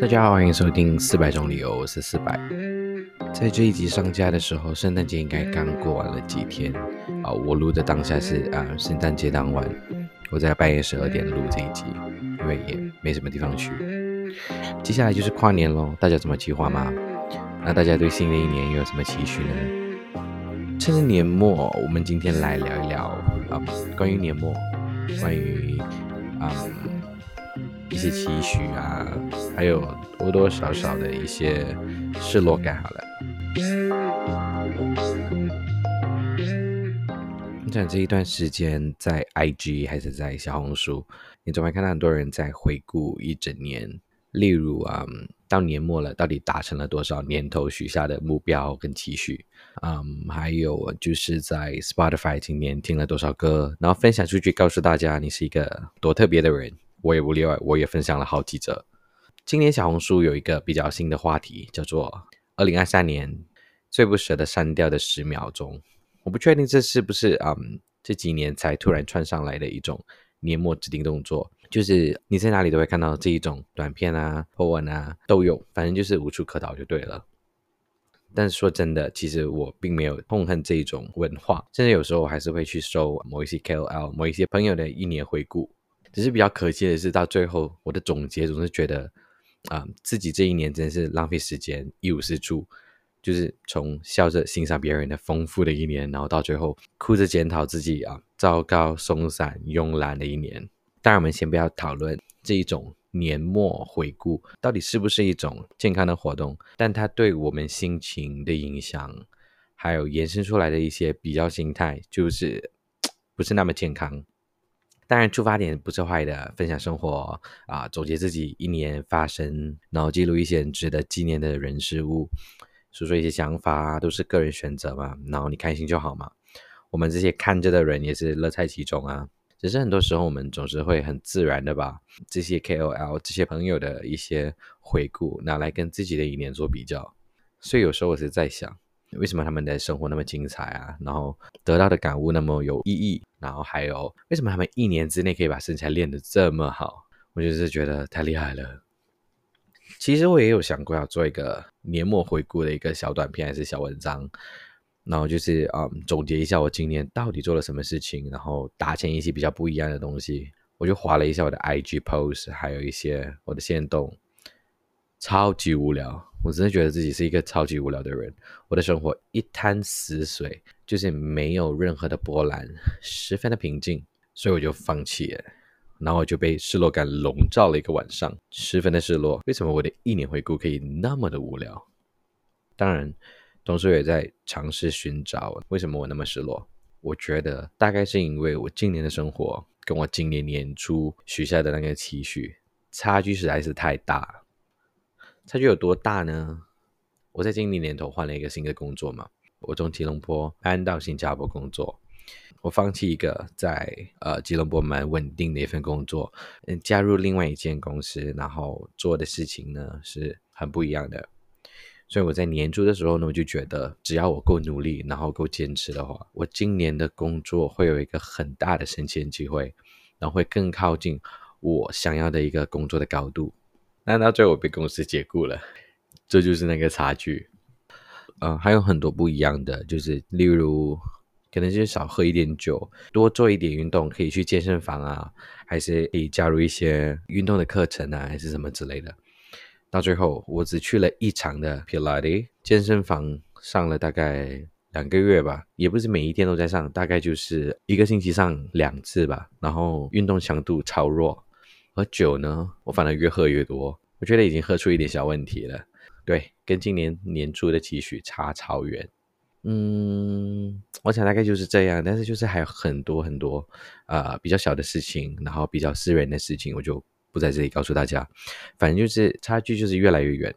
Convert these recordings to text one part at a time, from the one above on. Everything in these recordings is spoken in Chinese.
大家好，欢迎收听四百种理由，我是四百。在这一集上架的时候，圣诞节应该刚过完了几天啊。我录的当下是啊，圣诞节当晚，我在半夜十二点录这一集，因为也没什么地方去。接下来就是跨年喽，大家怎么计划吗？那大家对新的一年又有什么期许呢？趁着年末，我们今天来聊一聊啊，关于年末，关于些期许啊，还有多多少少的一些失落感。好了，你想这一段时间在 IG 还是在小红书，你总会看到很多人在回顾一整年。例如啊，到年末了，到底达成了多少年头许下的目标跟期许？嗯，还有就是在 Spotify 今年听了多少歌，然后分享出去，告诉大家你是一个多特别的人。我也不例外，我也分享了好几则。今年小红书有一个比较新的话题，叫做“二零二三年最不舍得删掉的十秒钟”。我不确定这是不是嗯这几年才突然窜上来的一种年末指定动作。就是你在哪里都会看到这一种短片啊、破文啊都有，反正就是无处可逃就对了。但是说真的，其实我并没有痛恨这一种文化，甚至有时候我还是会去收某一些 KOL、某一些朋友的一年回顾。只是比较可惜的是，到最后我的总结总是觉得啊，自己这一年真的是浪费时间、一无是处。就是从笑着欣赏别人的丰富的一年，然后到最后哭着检讨自己啊，糟糕、松散、慵懒的一年。当然，我们先不要讨论这一种年末回顾到底是不是一种健康的活动，但它对我们心情的影响，还有延伸出来的一些比较心态，就是 不是那么健康。当然，出发点不是坏的，分享生活啊，总结自己一年发生，然后记录一些值得纪念的人事物，说说一些想法，都是个人选择嘛。然后你开心就好嘛。我们这些看着的人也是乐在其中啊。只是很多时候，我们总是会很自然的把这些 KOL、这些朋友的一些回顾拿来跟自己的一年做比较，所以有时候我是在想，为什么他们的生活那么精彩啊？然后得到的感悟那么有意义，然后还有为什么他们一年之内可以把身材练得这么好？我就是觉得太厉害了。其实我也有想过要做一个年末回顾的一个小短片，还是小文章。然后就是啊，总结一下我今年到底做了什么事情，然后达成一些比较不一样的东西。我就划了一下我的 IG post，还有一些我的线动，超级无聊。我真的觉得自己是一个超级无聊的人。我的生活一滩死水，就是没有任何的波澜，十分的平静。所以我就放弃了，然后我就被失落感笼罩了一个晚上，十分的失落。为什么我的一年回顾可以那么的无聊？当然。同时我也在尝试寻找为什么我那么失落。我觉得大概是因为我今年的生活跟我今年年初许下的那个期许差距实在是太大。差距有多大呢？我在今年年头换了一个新的工作嘛，我从吉隆坡搬到新加坡工作，我放弃一个在呃吉隆坡蛮稳定的一份工作，嗯，加入另外一间公司，然后做的事情呢是很不一样的。所以我在年初的时候呢，我就觉得只要我够努力，然后够坚持的话，我今年的工作会有一个很大的升迁机会，然后会更靠近我想要的一个工作的高度。那到最后被公司解雇了，这就是那个差距。嗯，还有很多不一样的，就是例如可能就是少喝一点酒，多做一点运动，可以去健身房啊，还是可以加入一些运动的课程啊，还是什么之类的。到最后，我只去了一场的 Pilates 健身房，上了大概两个月吧，也不是每一天都在上，大概就是一个星期上两次吧。然后运动强度超弱，而酒呢，我反而越喝越多，我觉得已经喝出一点小问题了。对，跟今年年初的期许差超远。嗯，我想大概就是这样，但是就是还有很多很多呃比较小的事情，然后比较私人的事情，我就。不在这里告诉大家，反正就是差距就是越来越远。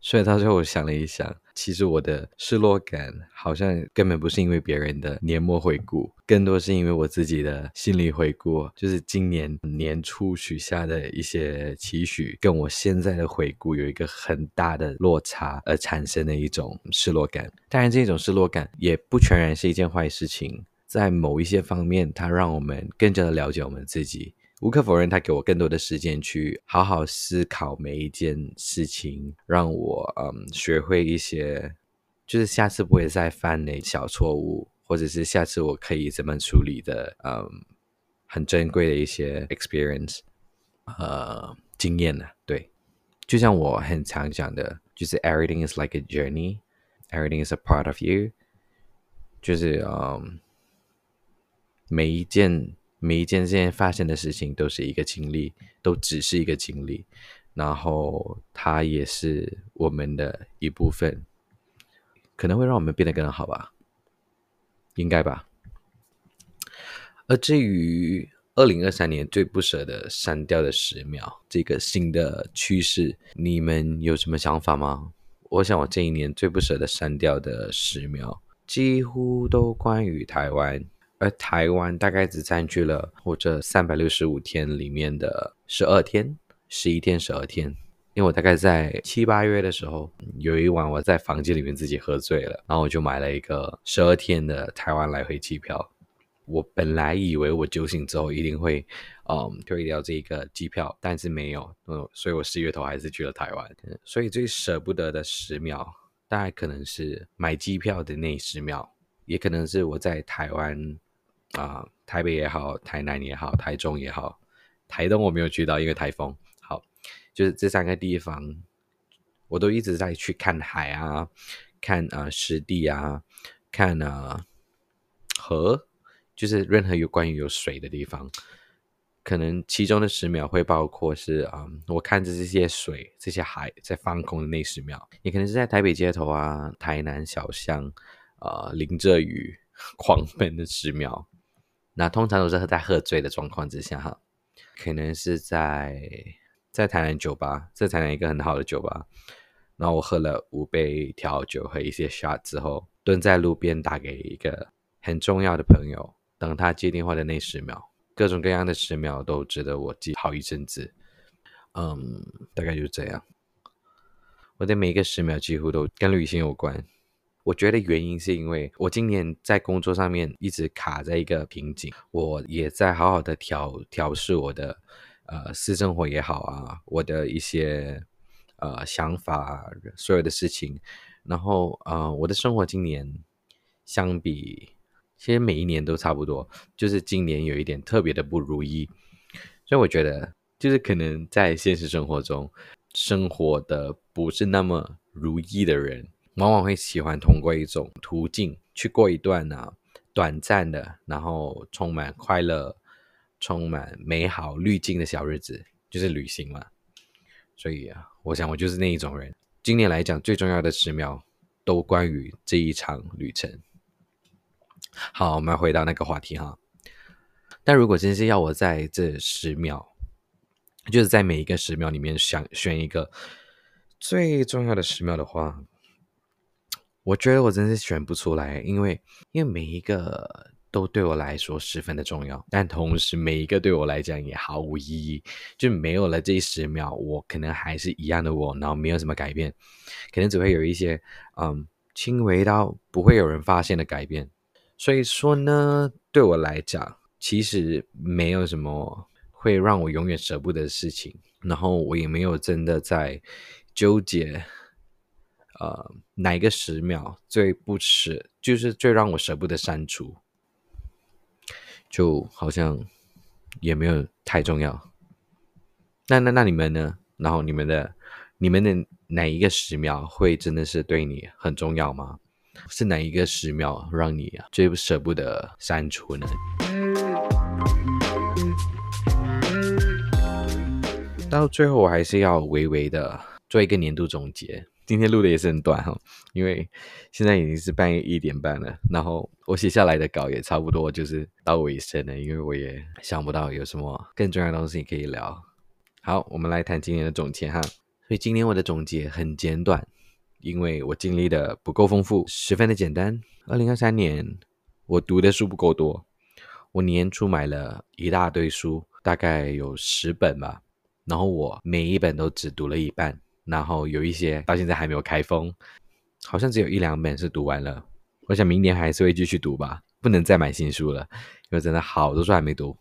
所以到最后我想了一想，其实我的失落感好像根本不是因为别人的年末回顾，更多是因为我自己的心理回顾，就是今年年初许下的一些期许，跟我现在的回顾有一个很大的落差而产生的一种失落感。当然，这种失落感也不全然是一件坏事情，在某一些方面，它让我们更加的了解我们自己。无可否认，他给我更多的时间去好好思考每一件事情，让我嗯学会一些，就是下次不会再犯那小错误，或者是下次我可以怎么处理的，嗯，很珍贵的一些 experience，呃，经验呢？对，就像我很常讲的，就是 everything is like a journey，everything is a part of you，就是嗯，每一件。每一件件发生的事情都是一个经历，都只是一个经历，然后它也是我们的一部分，可能会让我们变得更好吧，应该吧。而至于二零二三年最不舍得删掉的十秒这个新的趋势，你们有什么想法吗？我想我这一年最不舍得删掉的十秒，几乎都关于台湾。而台湾大概只占据了我这三百六十五天里面的十二天，十一天、十二天。因为我大概在七八月的时候，有一晚我在房间里面自己喝醉了，然后我就买了一个十二天的台湾来回机票。我本来以为我酒醒之后一定会，嗯，退掉这个机票，但是没有，嗯，所以我十月头还是去了台湾。所以最舍不得的十秒，大概可能是买机票的那十秒，也可能是我在台湾。啊，台北也好，台南也好，台中也好，台东我没有去到，因为台风。好，就是这三个地方，我都一直在去看海啊，看啊湿地啊，看啊河，就是任何有关于有水的地方。可能其中的十秒会包括是啊，我看着这些水、这些海在放空的那十秒，也可能是在台北街头啊，台南小巷啊，淋着雨狂奔的十秒。那通常都是在喝醉的状况之下，哈，可能是在在台南酒吧，在台南一个很好的酒吧，然后我喝了五杯调酒和一些 shot 之后，蹲在路边打给一个很重要的朋友，等他接电话的那十秒，各种各样的十秒都值得我记好一阵子，嗯，大概就是这样，我的每一个十秒几乎都跟旅行有关。我觉得原因是因为我今年在工作上面一直卡在一个瓶颈，我也在好好的调调试我的呃私生活也好啊，我的一些呃想法，所有的事情，然后呃我的生活今年相比其实每一年都差不多，就是今年有一点特别的不如意，所以我觉得就是可能在现实生活中生活的不是那么如意的人。往往会喜欢通过一种途径去过一段啊短暂的，然后充满快乐、充满美好滤镜的小日子，就是旅行嘛。所以啊，我想我就是那一种人。今年来讲，最重要的十秒都关于这一场旅程。好，我们回到那个话题哈。但如果真是要我在这十秒，就是在每一个十秒里面想选一个最重要的十秒的话。我觉得我真是选不出来，因为因为每一个都对我来说十分的重要，但同时每一个对我来讲也毫无意义。就没有了这十秒，我可能还是一样的我，然后没有什么改变，可能只会有一些嗯轻微到不会有人发现的改变。所以说呢，对我来讲，其实没有什么会让我永远舍不得的事情，然后我也没有真的在纠结。呃，哪一个十秒最不舍，就是最让我舍不得删除，就好像也没有太重要。那那那你们呢？然后你们的你们的哪一个十秒会真的是对你很重要吗？是哪一个十秒让你最不舍不得删除呢？到最后，我还是要微微的做一个年度总结。今天录的也是很短哈，因为现在已经是半夜一点半了，然后我写下来的稿也差不多就是到尾声了，因为我也想不到有什么更重要的东西可以聊。好，我们来谈今年的总结哈。所以今年我的总结很简短，因为我经历的不够丰富，十分的简单。二零二三年我读的书不够多，我年初买了一大堆书，大概有十本吧，然后我每一本都只读了一半。然后有一些到现在还没有开封，好像只有一两本是读完了。我想明年还是会继续读吧，不能再买新书了，因为真的好多书还没读。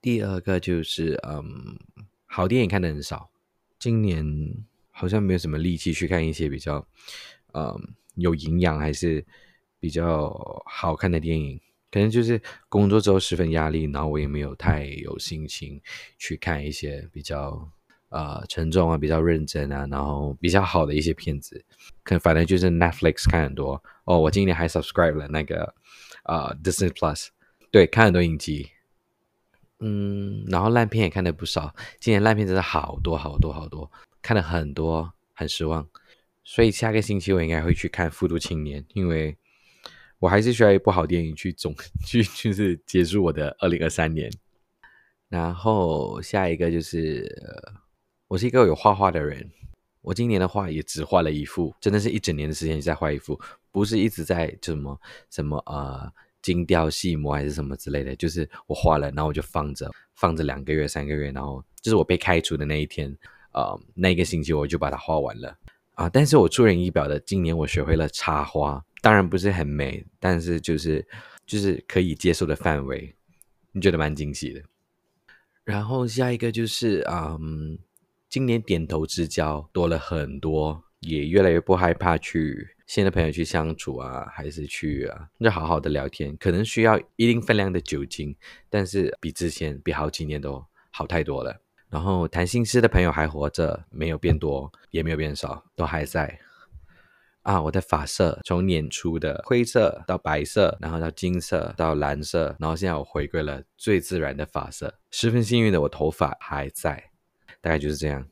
第二个就是嗯，好电影看的很少，今年好像没有什么力气去看一些比较嗯有营养还是比较好看的电影。可能就是工作之后十分压力，然后我也没有太有心情去看一些比较呃沉重啊、比较认真啊，然后比较好的一些片子。可能反正就是 Netflix 看很多哦，我今年还 subscribe 了那个呃 Disney Plus，对，看很多影集。嗯，然后烂片也看的不少，今年烂片真的好多好多好多，看了很多，很失望。所以下个星期我应该会去看《复读青年》，因为。我还是需要一部好电影去总去 就是结束我的二零二三年。然后下一个就是，我是一个有画画的人，我今年的画也只画了一幅，真的是一整年的时间在画一幅，不是一直在什么什么呃精雕细磨还是什么之类的，就是我画了，然后我就放着放着两个月三个月，然后就是我被开除的那一天，呃那个星期我就把它画完了啊。但是我出人意表的，今年我学会了插花。当然不是很美，但是就是就是可以接受的范围，你觉得蛮惊喜的。然后下一个就是，嗯，今年点头之交多了很多，也越来越不害怕去新的朋友去相处啊，还是去啊，就好好的聊天。可能需要一定分量的酒精，但是比之前比好几年都好太多了。然后谈心事的朋友还活着，没有变多，也没有变少，都还在。啊，我的发色从年初的灰色到白色，然后到金色到蓝色，然后现在我回归了最自然的发色。十分幸运的，我头发还在，大概就是这样，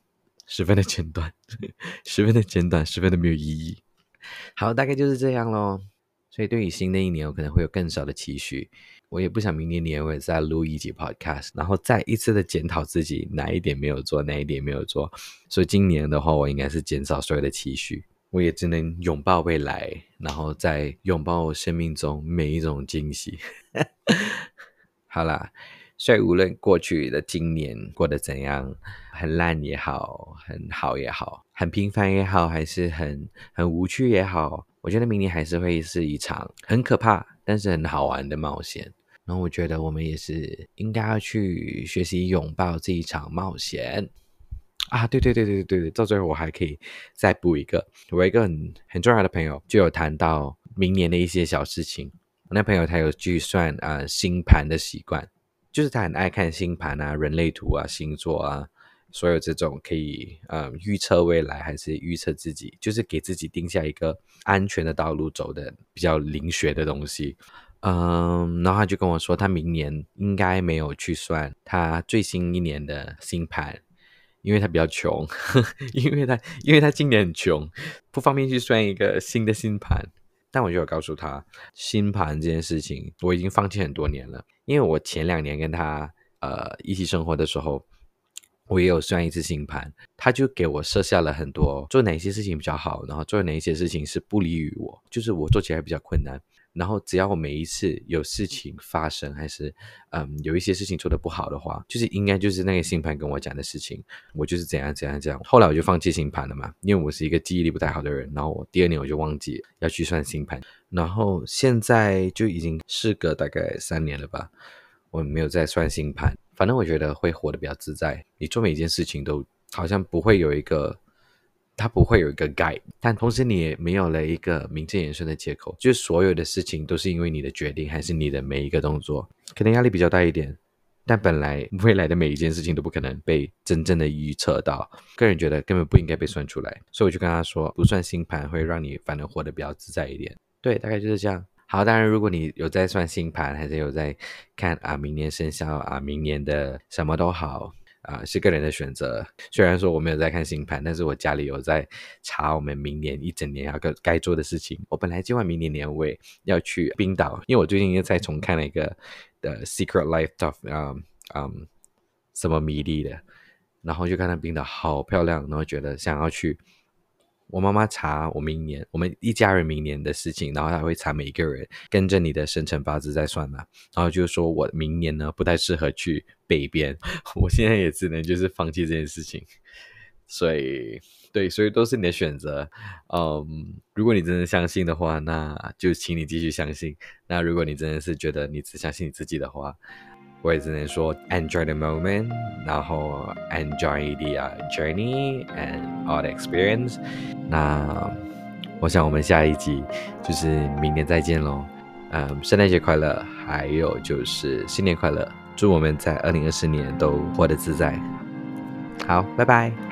十分的简短，十分的简短，十分的没有意义。好，大概就是这样喽。所以对于新的一年，我可能会有更少的期许。我也不想明年年尾再录一集 podcast，然后再一次的检讨自己哪一点没有做，哪一点没有做。所以今年的话，我应该是减少所有的期许。我也只能拥抱未来，然后再拥抱我生命中每一种惊喜。好啦，所以无论过去的今年过得怎样，很烂也好，很好也好，很平凡也好，还是很很无趣也好，我觉得明年还是会是一场很可怕但是很好玩的冒险。然后我觉得我们也是应该要去学习拥抱这一场冒险。啊，对对对对对对到最后我还可以再补一个，我一个很很重要的朋友就有谈到明年的一些小事情。那朋友他有计算啊星盘的习惯，就是他很爱看星盘啊、人类图啊、星座啊，所有这种可以呃预测未来还是预测自己，就是给自己定下一个安全的道路走的比较灵学的东西。嗯，然后他就跟我说，他明年应该没有去算他最新一年的星盘。因为他比较穷，因为他因为他今年很穷，不方便去算一个新的星盘。但我就有告诉他，星盘这件事情我已经放弃很多年了。因为我前两年跟他呃一起生活的时候，我也有算一次星盘，他就给我设下了很多做哪些事情比较好，然后做哪些事情是不利于我，就是我做起来比较困难。然后只要我每一次有事情发生，还是嗯有一些事情做的不好的话，就是应该就是那个星盘跟我讲的事情，我就是怎样怎样这样。后来我就放弃星盘了嘛，因为我是一个记忆力不太好的人。然后我第二年我就忘记要去算星盘。然后现在就已经事隔大概三年了吧，我没有再算星盘。反正我觉得会活得比较自在，你做每一件事情都好像不会有一个。它不会有一个 guide，但同时你也没有了一个名正言顺的借口，就是所有的事情都是因为你的决定，还是你的每一个动作，可能压力比较大一点。但本来 未来的每一件事情都不可能被真正的预测到，个人觉得根本不应该被算出来，所以我就跟他说，不算星盘会让你反而活得比较自在一点。对，大概就是这样。好，当然如果你有在算星盘，还是有在看啊，明年生肖啊，明年的什么都好。啊，是个人的选择。虽然说我没有在看星盘，但是我家里有在查我们明年一整年要该该做的事情。我本来计划明年年尾要去冰岛，因为我最近又在重看了一个的《Secret Life of》啊啊什么迷离的，然后就看到冰岛好漂亮，然后觉得想要去。我妈妈查我明年，我们一家人明年的事情，然后她会查每一个人，跟着你的生辰八字再算嘛。然后就说我明年呢不太适合去北边，我现在也只能就是放弃这件事情。所以，对，所以都是你的选择。嗯，如果你真的相信的话，那就请你继续相信。那如果你真的是觉得你只相信你自己的话，我也只能说 enjoy the moment，然后 enjoy the journey and all the experience。那我想我们下一集就是明年再见喽。嗯，圣诞节快乐，还有就是新年快乐，祝我们在二零二四年都活得自在。好，拜拜。